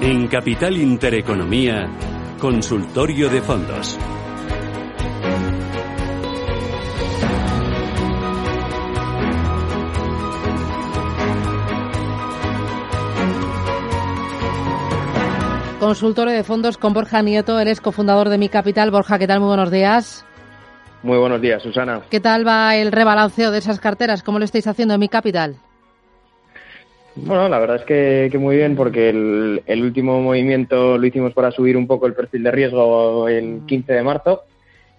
En Capital Intereconomía, Consultorio de Fondos. Consultorio de fondos con Borja Nieto, es cofundador de Mi Capital. Borja, ¿qué tal? Muy buenos días. Muy buenos días, Susana. ¿Qué tal va el rebalanceo de esas carteras? ¿Cómo lo estáis haciendo en Mi Capital? Bueno, la verdad es que, muy bien porque el, último movimiento lo hicimos para subir un poco el perfil de riesgo el 15 de marzo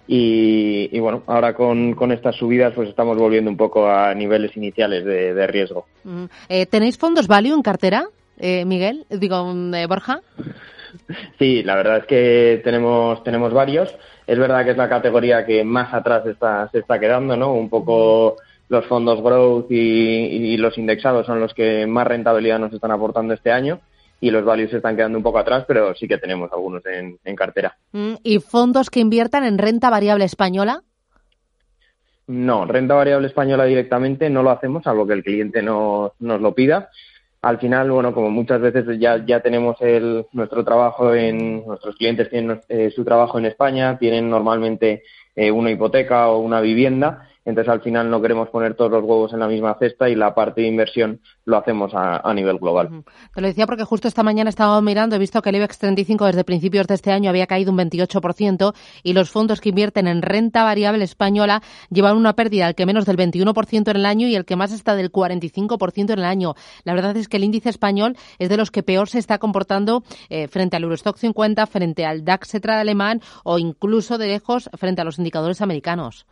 y, bueno, ahora con, estas subidas pues estamos volviendo un poco a niveles iniciales de, riesgo. Mm. Eh, ¿Tenéis fondos value en cartera, eh, Miguel? Digo, eh, Borja. Sí, la verdad es que tenemos, tenemos varios. Es verdad que es la categoría que más atrás está, se está quedando, ¿no? Un poco los fondos growth y, los indexados son los que más rentabilidad nos están aportando este año y los values se están quedando un poco atrás, pero sí que tenemos algunos en, cartera. Mm, ¿Y fondos que inviertan en renta variable española? No, renta variable española directamente no lo hacemos, salvo que el cliente no, nos lo pida. Al final, bueno, como muchas veces ya, ya tenemos el, nuestro trabajo en, nuestros clientes tienen eh, su trabajo en España, tienen normalmente eh, una hipoteca o una vivienda entonces, al final no queremos poner todos los huevos en la misma cesta y la parte de inversión lo hacemos a, nivel global. Te lo decía porque justo esta mañana estaba mirando, he visto que el IBEX 35 desde principios de este año había caído un 28% y los fondos que invierten en renta variable española llevan una pérdida al que menos del 21% en el año y el que más está del 45% en el año. La verdad es que el índice español es de los que peor se está comportando eh, frente al Eurostock 50, frente al DAX alemán o incluso de lejos frente a los indicadores americanos.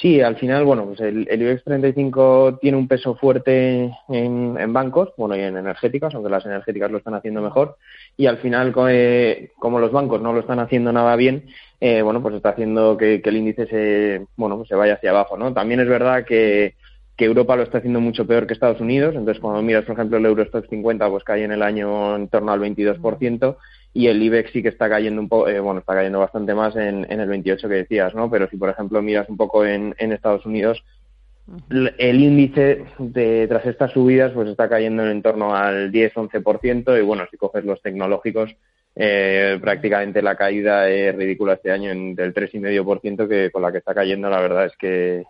Sí, al final, bueno, pues el, IBEX 35 tiene un peso fuerte en, bancos, bueno, y en energéticas, aunque las energéticas lo están haciendo mejor. Y al final, eh, como los bancos no lo están haciendo nada bien, eh, bueno, pues está haciendo que, el índice se, bueno, pues se vaya hacia abajo, ¿no? También es verdad que, que Europa lo está haciendo mucho peor que Estados Unidos. Entonces, cuando miras, por ejemplo, el Eurostock 50, pues cae en el año en torno al 22% y el IBEX sí que está cayendo un poco, eh, bueno, está cayendo bastante más en, el 28 que decías, ¿no? Pero si, por ejemplo, miras un poco en, Estados Unidos, el índice de, tras estas subidas pues está cayendo en torno al 10-11% y bueno, si coges los tecnológicos, eh, prácticamente la caída es ridícula este año en, del 3,5% que con la que está cayendo la verdad es que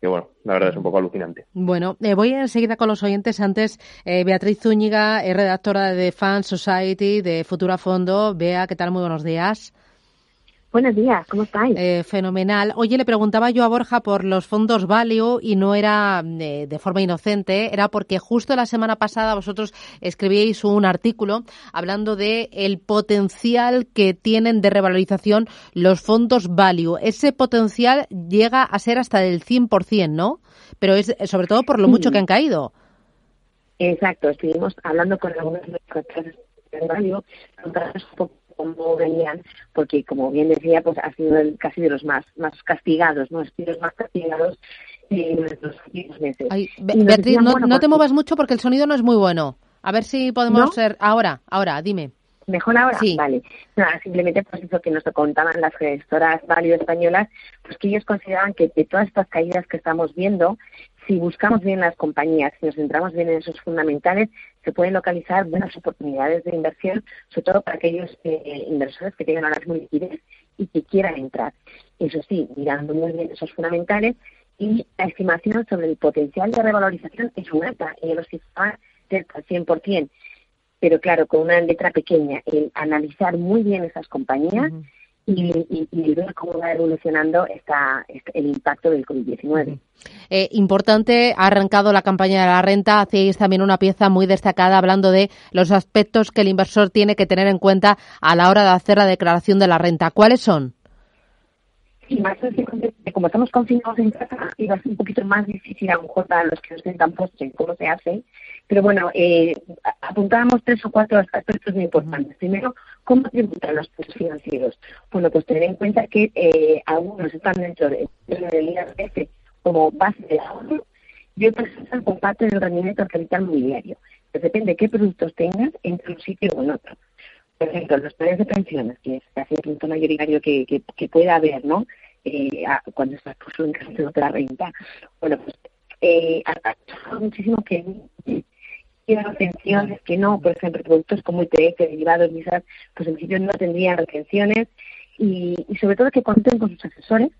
que bueno, la verdad es un poco alucinante. Bueno, eh, voy enseguida con los oyentes. Antes, eh, Beatriz Zúñiga es redactora de Fan Society de Futura Fondo. Bea, ¿qué tal? Muy buenos días. Buenos días, ¿cómo estáis? Eh, fenomenal. Oye, le preguntaba yo a Borja por los fondos Value y no era eh, de forma inocente, era porque justo la semana pasada vosotros escribíais un artículo hablando de el potencial que tienen de revalorización los fondos Value. Ese potencial llega a ser hasta del 100%, ¿no? Pero es sobre todo por lo mucho que han caído. Exacto, estuvimos hablando con algunos de los Value, un cómo venían, porque como bien decía, pues ha sido casi de los más más castigados, ¿no? los más castigados en los últimos meses. Beatriz, no, te pues muevas mucho porque el sonido no es muy bueno. A ver si podemos ser ahora, ahora, dime. ¿Mejor ahora? Sí. Vale. Nada, simplemente pues eso que nos contaban las gestoras valio españolas, pues que ellos consideraban que de todas estas caídas que estamos viendo, si buscamos bien las compañías, si nos centramos bien en esos fundamentales, se pueden localizar buenas oportunidades de inversión, sobre todo para aquellos eh, inversores que tengan ahora muy liquidez y que quieran entrar. Eso sí, mirando muy bien esos fundamentales y la estimación sobre el potencial de revalorización es muy alta, ellos lo cerca al 100%, pero claro, con una letra pequeña, el analizar muy bien esas compañías y, ver cómo va evolucionando esta, el impacto del COVID-19. Eh, importante, ha arrancado la campaña de la renta, hacéis también una pieza muy destacada hablando de los aspectos que el inversor tiene que tener en cuenta a la hora de hacer la declaración de la renta. ¿Cuáles son? Sí, más como estamos confinados en casa, iba a ser un poquito más difícil a lo mejor para los que no estén tan en cómo se hace. Pero bueno, eh, apuntábamos tres o cuatro aspectos muy importantes. Primero, ¿cómo tributan los precios financieros? Bueno, pues tener en cuenta que eh, algunos están dentro de, del IRPF como base de ahorro y otros están como parte del rendimiento del capital mobiliario. Pues depende de qué productos tengas entre un sitio o en otro por ejemplo, los planes de pensiones, que es casi el punto mayoritario que, que, pueda haber, ¿no? Eh, cuando estás puesto en casa de otra renta. Bueno, pues eh, ha, muchísimo que retenciones, que no, por ejemplo, productos como ITF, derivados, misas, pues en principio no tendrían retenciones y, y sobre todo que cuenten con sus asesores,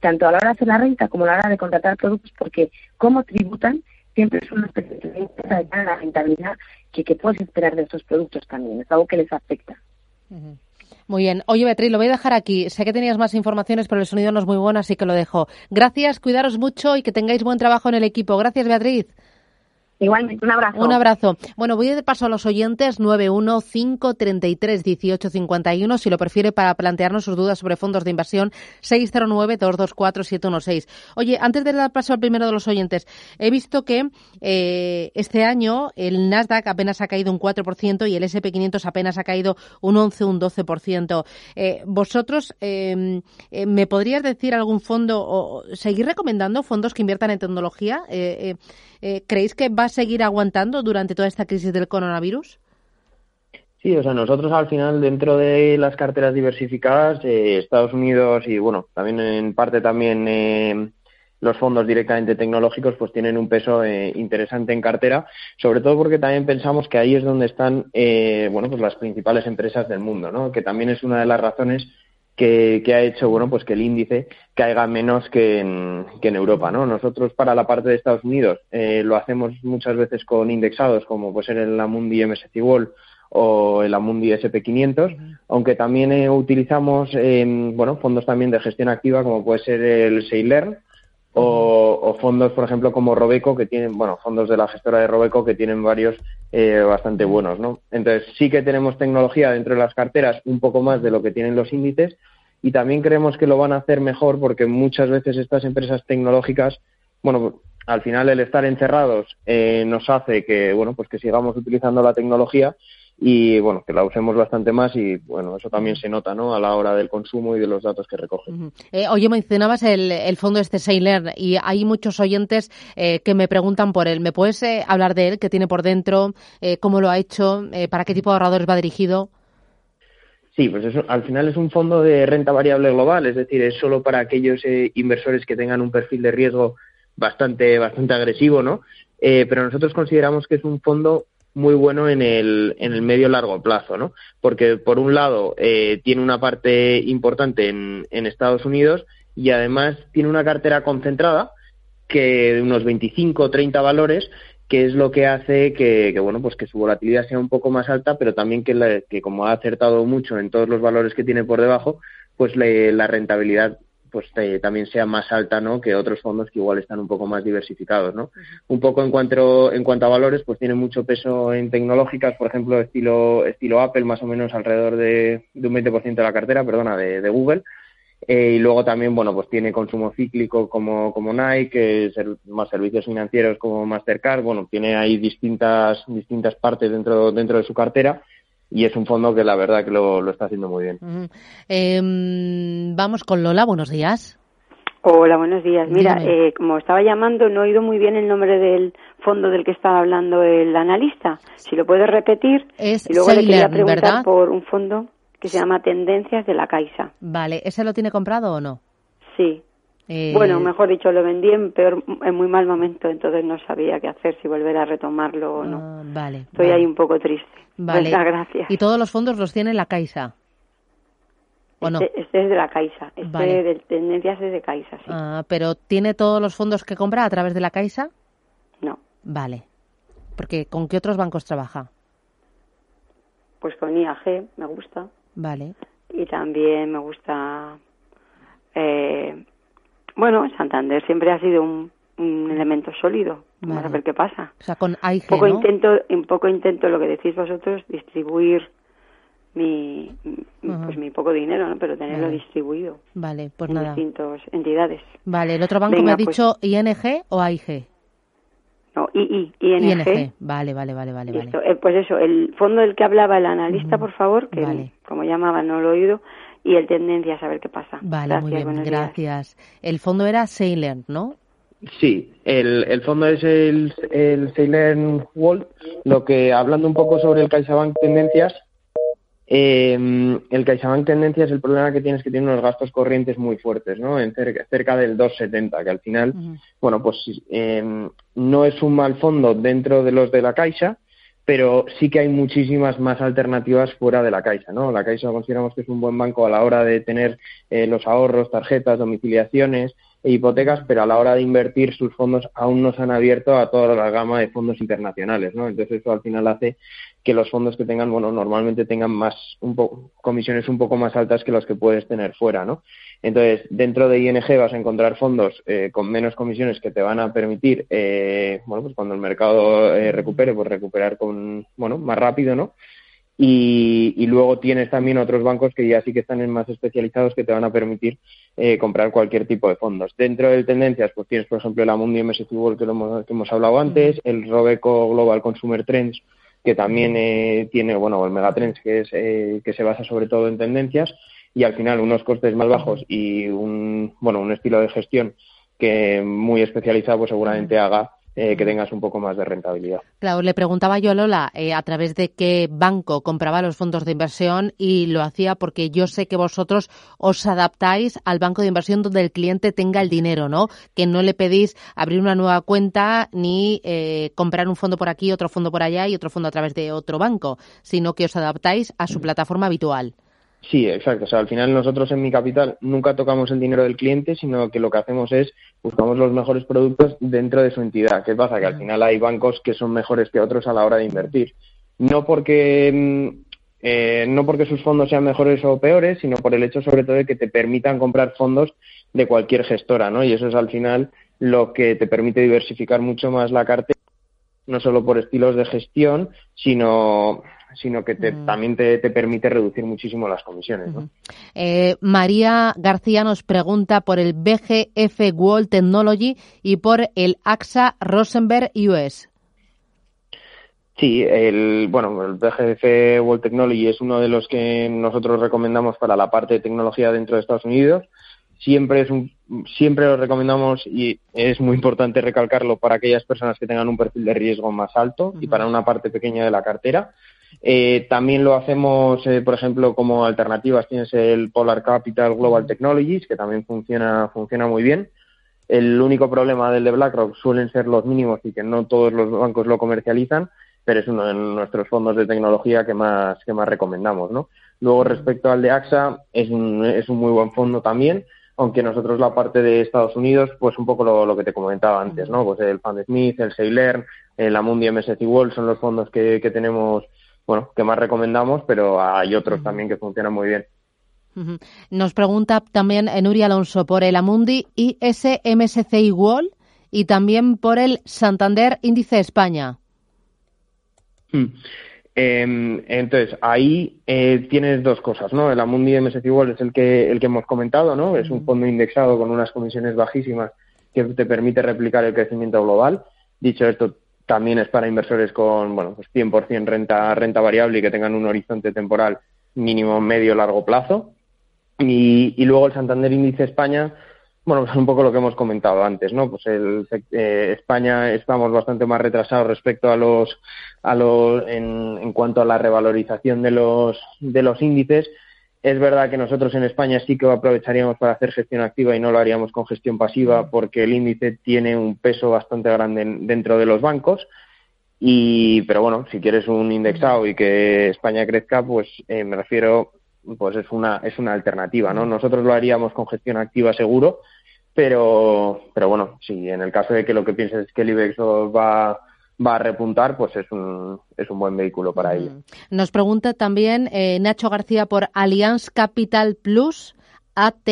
tanto a la hora de hacer la renta como a la hora de contratar productos, porque como tributan siempre es una especie de la rentabilidad que, que puedes esperar de estos productos también, es algo que les afecta. Muy bien. Oye, Beatriz, lo voy a dejar aquí. Sé que tenías más informaciones, pero el sonido no es muy bueno, así que lo dejo. Gracias, cuidaros mucho y que tengáis buen trabajo en el equipo. Gracias, Beatriz. Igualmente, un abrazo. Un abrazo. Bueno, voy de paso a los oyentes 915331851, si lo prefiere para plantearnos sus dudas sobre fondos de inversión 609224716. Oye, antes de dar paso al primero de los oyentes, he visto que eh, este año el Nasdaq apenas ha caído un 4% y el SP500 apenas ha caído un 11, un 12%. Eh, vosotros, em, eh, ¿me podrías decir algún fondo o seguir recomendando fondos que inviertan en tecnología? Eh, ¿Creéis que va a seguir aguantando durante toda esta crisis del coronavirus? Sí, o sea, nosotros al final dentro de las carteras diversificadas, eh, Estados Unidos y bueno, también en parte también eh, los fondos directamente tecnológicos pues tienen un peso interesante en cartera, sobre todo porque también pensamos que ahí es donde están bueno pues las principales empresas del mundo, ¿no? Que también es una de las razones que, ha hecho bueno pues que el índice caiga menos que en, que en Europa no nosotros para la parte de Estados Unidos eh, lo hacemos muchas veces con indexados como puede ser el Amundi MSCI World o el Amundi SP500 aunque también eh, utilizamos bueno fondos también de gestión activa como puede ser el Seiler o, fondos, por ejemplo, como Robeco, que tienen, bueno, fondos de la gestora de Robeco que tienen varios eh, bastante buenos, ¿no? Entonces, sí que tenemos tecnología dentro de las carteras, un poco más de lo que tienen los índices, y también creemos que lo van a hacer mejor porque muchas veces estas empresas tecnológicas, bueno, al final el estar encerrados eh, nos hace que, bueno, pues que sigamos utilizando la tecnología y bueno, que la usemos bastante más y bueno, eso también se nota ¿no? a la hora del consumo y de los datos que recoge. Eh, oye, mencionabas el, el fondo este Sailor y hay muchos oyentes eh, que me preguntan por él. ¿Me puedes eh, hablar de él? ¿Qué tiene por dentro? ¿Cómo lo ha hecho? ¿Para qué tipo de ahorradores va dirigido? Sí, pues eso, al final es un fondo de renta variable global, es decir, es solo para aquellos inversores que tengan un perfil de riesgo bastante, bastante agresivo, ¿no? pero nosotros consideramos que es un fondo muy bueno en el, en el medio largo plazo, ¿no? Porque por un lado eh, tiene una parte importante en, en Estados Unidos y además tiene una cartera concentrada que de unos 25 o 30 valores que es lo que hace que, que, bueno pues que su volatilidad sea un poco más alta pero también que, que como ha acertado mucho en todos los valores que tiene por debajo pues le, la rentabilidad pues eh, también sea más alta ¿no? que otros fondos que igual están un poco más diversificados. ¿no? Un poco en cuanto, en cuanto a valores, pues tiene mucho peso en tecnológicas, por ejemplo, estilo, estilo Apple, más o menos alrededor de, de un 20% de la cartera, perdona, de, de Google. Eh, y luego también, bueno, pues tiene consumo cíclico como, como Nike, más servicios financieros como Mastercard, bueno, tiene ahí distintas, distintas partes dentro, dentro de su cartera y es un fondo que la verdad que lo, está haciendo muy bien. Em, vamos con Lola, buenos días. Hola, buenos días. Mira, eh, como estaba llamando, no he oído muy bien el nombre del fondo del que estaba hablando el analista. Si lo puedes repetir. Es y luego le quería preguntar ¿verdad? por un fondo que se llama Tendencias de la Caixa. Vale, ¿ese lo tiene comprado o no? Sí. Eh... Bueno, mejor dicho, lo vendí en, peor, en muy mal momento, entonces no sabía qué hacer, si volver a retomarlo o no. Ah, vale. Estoy vale. ahí un poco triste. Vale. Muchas gracias. ¿Y todos los fondos los tiene la Caixa? ¿O no? Este, este es de la Caixa. Este Vale. de Tendencias es de Caixa, sí. Ah, ¿Pero tiene todos los fondos que compra a través de la Caixa? No. Vale. Porque ¿con qué otros bancos trabaja? Pues con IAG me gusta. Vale. Y también me gusta. Eh, bueno, Santander siempre ha sido un, un elemento sólido. Vamos Vale. a ver qué pasa. O sea, con AIG, Un poco ¿no? intento, un poco intento lo que decís vosotros, distribuir mi, pues mi poco dinero, ¿no? Pero tenerlo Vale. distribuido Vale, pues en nada. distintas entidades. Vale, el otro banco Venga, me ha pues. dicho ING o AIG. No, II, ING. Vale, vale, vale, vale. Eh, pues eso, el fondo del que hablaba el analista, por favor, que Vale. como llamaba no lo he oído, y el tendencia a saber qué pasa. Vale, Gracias, muy bien, días. gracias. El fondo era Sailor, ¿no? Sí, el, el fondo es el, el Ceylon World, lo que hablando un poco sobre el CaixaBank Tendencias, Eh, el CaixaBank Tendencias, el problema que tiene es que tiene unos gastos corrientes muy fuertes, ¿no? En cerca, cerca del 2,70, que al final, bueno, pues eh, no es un mal fondo dentro de los de la Caixa, pero sí que hay muchísimas más alternativas fuera de la Caixa, ¿no? La Caixa consideramos que es un buen banco a la hora de tener eh, los ahorros, tarjetas, domiciliaciones e hipotecas, pero a la hora de invertir sus fondos aún no se han abierto a toda la gama de fondos internacionales, ¿no? Entonces eso al final hace que los fondos que tengan, bueno, normalmente tengan más, un poco, comisiones un poco más altas que los que puedes tener fuera, ¿no? Entonces, dentro de ING vas a encontrar fondos eh, con menos comisiones que te van a permitir, eh, bueno, pues cuando el mercado eh, recupere, pues recuperar con, bueno, más rápido, ¿no? Y, y, luego tienes también otros bancos que ya sí que están más especializados que te van a permitir eh, comprar cualquier tipo de fondos. Dentro de tendencias, pues tienes, por ejemplo, el Amundi MSCI World que, lo hemos, que hemos hablado antes, el Robeco Global Consumer Trends, que también eh, tiene, bueno, el Megatrends, que, es, eh, que se basa sobre todo en tendencias, y al final unos costes más bajos y un, bueno, un estilo de gestión que muy especializado pues seguramente haga eh, que tengas un poco más de rentabilidad. Claro, le preguntaba yo a Lola eh, a través de qué banco compraba los fondos de inversión y lo hacía porque yo sé que vosotros os adaptáis al banco de inversión donde el cliente tenga el dinero, ¿no? Que no le pedís abrir una nueva cuenta ni eh, comprar un fondo por aquí, otro fondo por allá y otro fondo a través de otro banco, sino que os adaptáis a su plataforma habitual. Sí, exacto. O sea, al final nosotros en mi capital nunca tocamos el dinero del cliente, sino que lo que hacemos es buscamos los mejores productos dentro de su entidad. ¿Qué pasa? Que al final hay bancos que son mejores que otros a la hora de invertir. No porque mm, eh, no porque sus fondos sean mejores o peores, sino por el hecho sobre todo de que te permitan comprar fondos de cualquier gestora, ¿no? Y eso es al final lo que te permite diversificar mucho más la cartera, no solo por estilos de gestión, sino sino que mm. también te, permite reducir muchísimo las comisiones. Eh, María García nos pregunta por el BGF World Technology y por el AXA Rosenberg US. Sí, el, bueno, el BGF World Technology es uno de los que nosotros recomendamos para la parte de tecnología dentro de Estados Unidos. Siempre es un, siempre lo recomendamos y es muy importante recalcarlo para aquellas personas que tengan un perfil de riesgo más alto y para una parte pequeña de la cartera. Eh, también lo hacemos, eh, por ejemplo, como alternativas tienes el Polar Capital Global Technologies, que también funciona, funciona muy bien. El único problema del de BlackRock suelen ser los mínimos y que no todos los bancos lo comercializan, pero es uno de nuestros fondos de tecnología que más, que más recomendamos, ¿no? Luego, respecto al de AXA, es un, es un muy buen fondo también, aunque nosotros la parte de Estados Unidos, pues un poco lo, que te comentaba antes, ¿no? Pues el Fund Smith, el Sailern, el Amundi MSCI World son los fondos que, que tenemos bueno, que más recomendamos, pero hay otros también que funcionan muy bien. Nos pregunta también Enuri Alonso por el Amundi ISMSCI World y también por el Santander Índice España. Hmm. Em, entonces, ahí eh, tienes dos cosas, ¿no? El Amundi MSCI World es el que, el que hemos comentado, ¿no? Es un fondo indexado con unas comisiones bajísimas que te permite replicar el crecimiento global. Dicho esto, también es para inversores con, bueno, pues 100% renta, renta variable y que tengan un horizonte temporal mínimo, medio, largo plazo. Y, y luego el Santander Índice España, bueno, pues un poco lo que hemos comentado antes, ¿no? Pues el, eh, España estamos bastante más retrasados respecto a los, a los, en, en cuanto a la revalorización de los, de los índices es verdad que nosotros en España sí que aprovecharíamos para hacer gestión activa y no lo haríamos con gestión pasiva porque el índice tiene un peso bastante grande dentro de los bancos. Y, pero bueno, si quieres un indexado y que España crezca, pues eh, me refiero, pues es una, es una alternativa, ¿no? Nosotros lo haríamos con gestión activa seguro, pero, pero bueno, si en el caso de que lo que pienses es que el IBEX va va a repuntar, pues es un, es un buen vehículo para ello. Nos pregunta también eh, Nacho García por Allianz Capital Plus, AT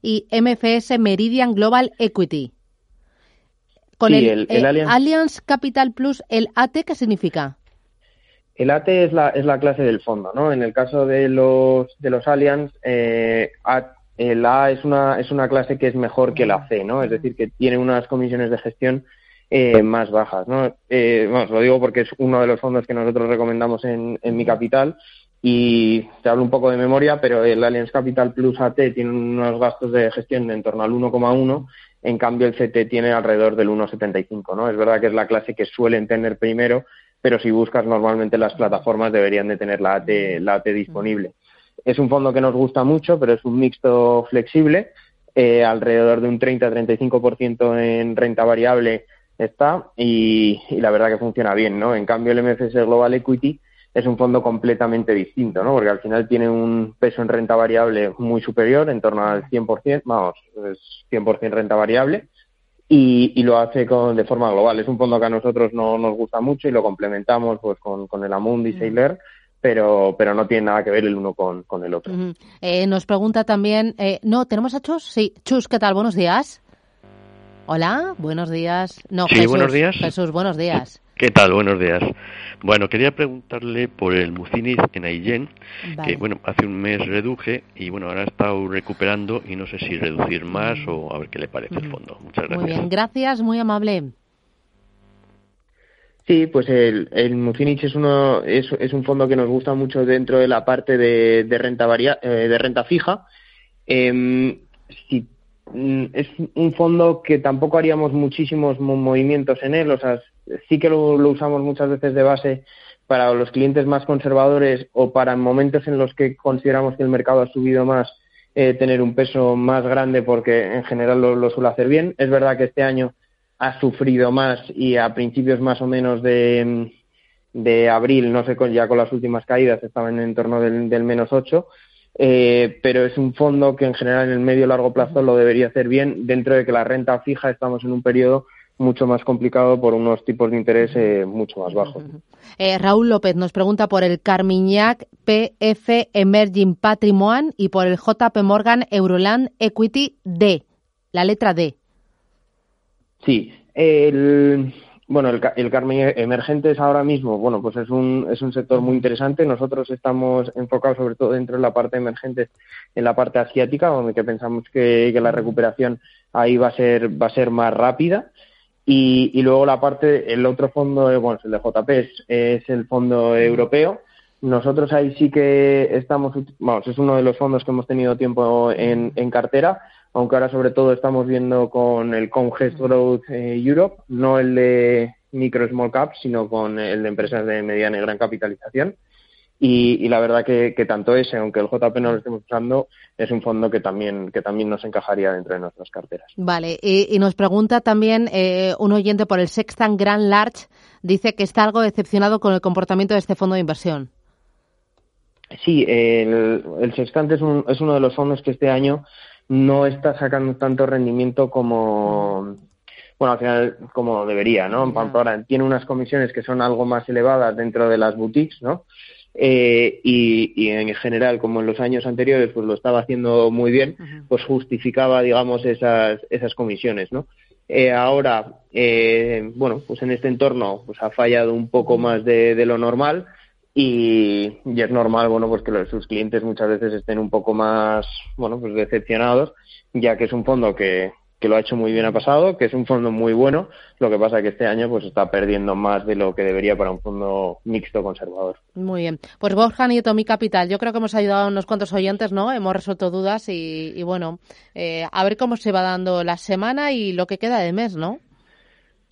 y MFS Meridian Global Equity. Con el, eh, Allianz... Capital Plus, ¿el AT qué significa? El AT es la, es la clase del fondo, ¿no? En el caso de los, de los Allianz, eh, el A es una, es una clase que es mejor que la C, ¿no? Es decir, que tiene unas comisiones de gestión eh, más bajas. ¿no? Eh, bueno, lo digo porque es uno de los fondos que nosotros recomendamos en, en mi capital y te hablo un poco de memoria, pero el Allianz Capital Plus AT tiene unos gastos de gestión en torno al 1,1, en cambio el CT tiene alrededor del 1,75. ¿no? Es verdad que es la clase que suelen tener primero, pero si buscas normalmente las plataformas deberían de tener la AT, la AT disponible. Es un fondo que nos gusta mucho, pero es un mixto flexible, eh, alrededor de un 30-35% en renta variable está y, la verdad que funciona bien, ¿no? En cambio el MFS Global Equity es un fondo completamente distinto, ¿no? Porque al final tiene un peso en renta variable muy superior, en torno al 100%, vamos, es 100% renta variable y, lo hace con, de forma global. Es un fondo que a nosotros no nos gusta mucho y lo complementamos pues con, con el Amundi Sailor pero, pero no tiene nada que ver el uno con, con el otro. eh, nos pregunta también, eh, no, ¿tenemos a Chus? Sí, Chus, ¿qué tal? Buenos días. Hola, buenos días. No, sí, buenos días. Jesús, buenos días. ¿Qué tal? Buenos días. Bueno, quería preguntarle por el Muciniz en Aillén, que bueno, hace un mes reduje y bueno, ahora ha estado recuperando y no sé si reducir más o a ver qué le parece el fondo. Muchas gracias. Muy bien, gracias, muy amable. Sí, pues el, el Mucinich es, uno, es, es, un fondo que nos gusta mucho dentro de la parte de, de renta, varia, eh, de renta fija. Eh, si, es un fondo que tampoco haríamos muchísimos movimientos en él, o sea, sí que lo, lo, usamos muchas veces de base para los clientes más conservadores o para momentos en los que consideramos que el mercado ha subido más, eh, tener un peso más grande porque en general lo, lo suele hacer bien. Es verdad que este año ha sufrido más y a principios más o menos de, de abril, no sé, ya con las últimas caídas estaban en torno del, del menos 8, eh, pero es un fondo que en general en el medio largo plazo lo debería hacer bien dentro de que la renta fija estamos en un periodo mucho más complicado por unos tipos de interés eh, mucho más bajos. Eh, Raúl López nos pregunta por el Carmiñac PF Emerging Patrimoine y por el JP Morgan Euroland Equity D, la letra D. Sí, el, bueno, el, Carmen Emergentes ahora mismo, bueno, pues es un, es un sector muy interesante. Nosotros estamos enfocados sobre todo dentro de la parte emergente, en la parte asiática, donde pensamos que, la recuperación ahí va a ser, va a ser más rápida. Y, y luego la parte, el otro fondo, bueno, el de JP es, es el fondo europeo. Nosotros ahí sí que estamos, vamos, es uno de los fondos que hemos tenido tiempo en, en cartera aunque ahora sobre todo estamos viendo con el Congest Growth eh, Europe, no el de micro small cap, sino con el de empresas de mediana y gran capitalización. Y, y la verdad que, que, tanto ese, aunque el JP no lo estemos usando, es un fondo que también, que también nos encajaría dentro de nuestras carteras. Vale, y, y nos pregunta también eh, un oyente por el Sextant Grand Large, dice que está algo decepcionado con el comportamiento de este fondo de inversión. Sí, el, el Sextant es, un, es uno de los fondos que este año no está sacando tanto rendimiento como bueno al final como debería no ahora tiene unas comisiones que son algo más elevadas dentro de las boutiques no eh, y, y, en general como en los años anteriores pues lo estaba haciendo muy bien pues justificaba digamos esas esas comisiones no eh, ahora eh, bueno pues en este entorno pues ha fallado un poco más de, de lo normal y, y, es normal, bueno, pues que los, sus clientes muchas veces estén un poco más, bueno, pues decepcionados, ya que es un fondo que, que lo ha hecho muy bien ha pasado, que es un fondo muy bueno, lo que pasa que este año pues está perdiendo más de lo que debería para un fondo mixto conservador. Muy bien. Pues Borja Nieto, mi capital, yo creo que hemos ayudado a unos cuantos oyentes, ¿no? Hemos resuelto dudas y, y bueno, eh, a ver cómo se va dando la semana y lo que queda de mes, ¿no?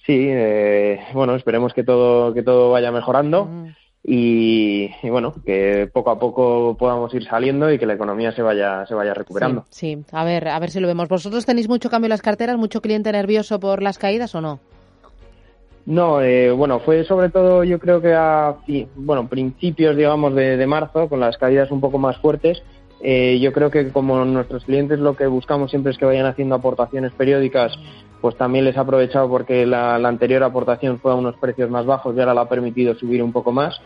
Sí, eh, bueno, esperemos que todo, que todo vaya mejorando. Mm y, y, bueno, que poco a poco podamos ir saliendo y que la economía se vaya, se vaya recuperando. Sí, sí, a ver, a ver si lo vemos. ¿Vosotros tenéis mucho cambio en las carteras, mucho cliente nervioso por las caídas o no? No, eh, bueno, fue sobre todo yo creo que a bueno, principios, digamos, de, de marzo, con las caídas un poco más fuertes, eh, yo creo que como nuestros clientes lo que buscamos siempre es que vayan haciendo aportaciones periódicas, pues también les ha aprovechado porque la, la anterior aportación fue a unos precios más bajos y ahora la ha permitido subir un poco más,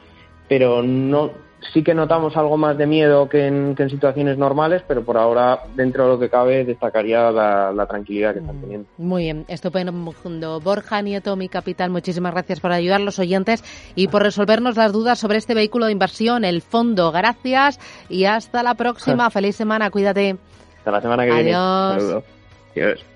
pero no sí que notamos algo más de miedo que en, que en situaciones normales, pero por ahora, dentro de lo que cabe, destacaría la, la tranquilidad que están teniendo. Muy bien, estupendo. Borja Nieto, mi capital, muchísimas gracias por ayudar a los oyentes y por resolvernos las dudas sobre este vehículo de inversión, el fondo. Gracias y hasta la próxima. Feliz semana, cuídate. Hasta la semana que Adiós. viene. Adiós.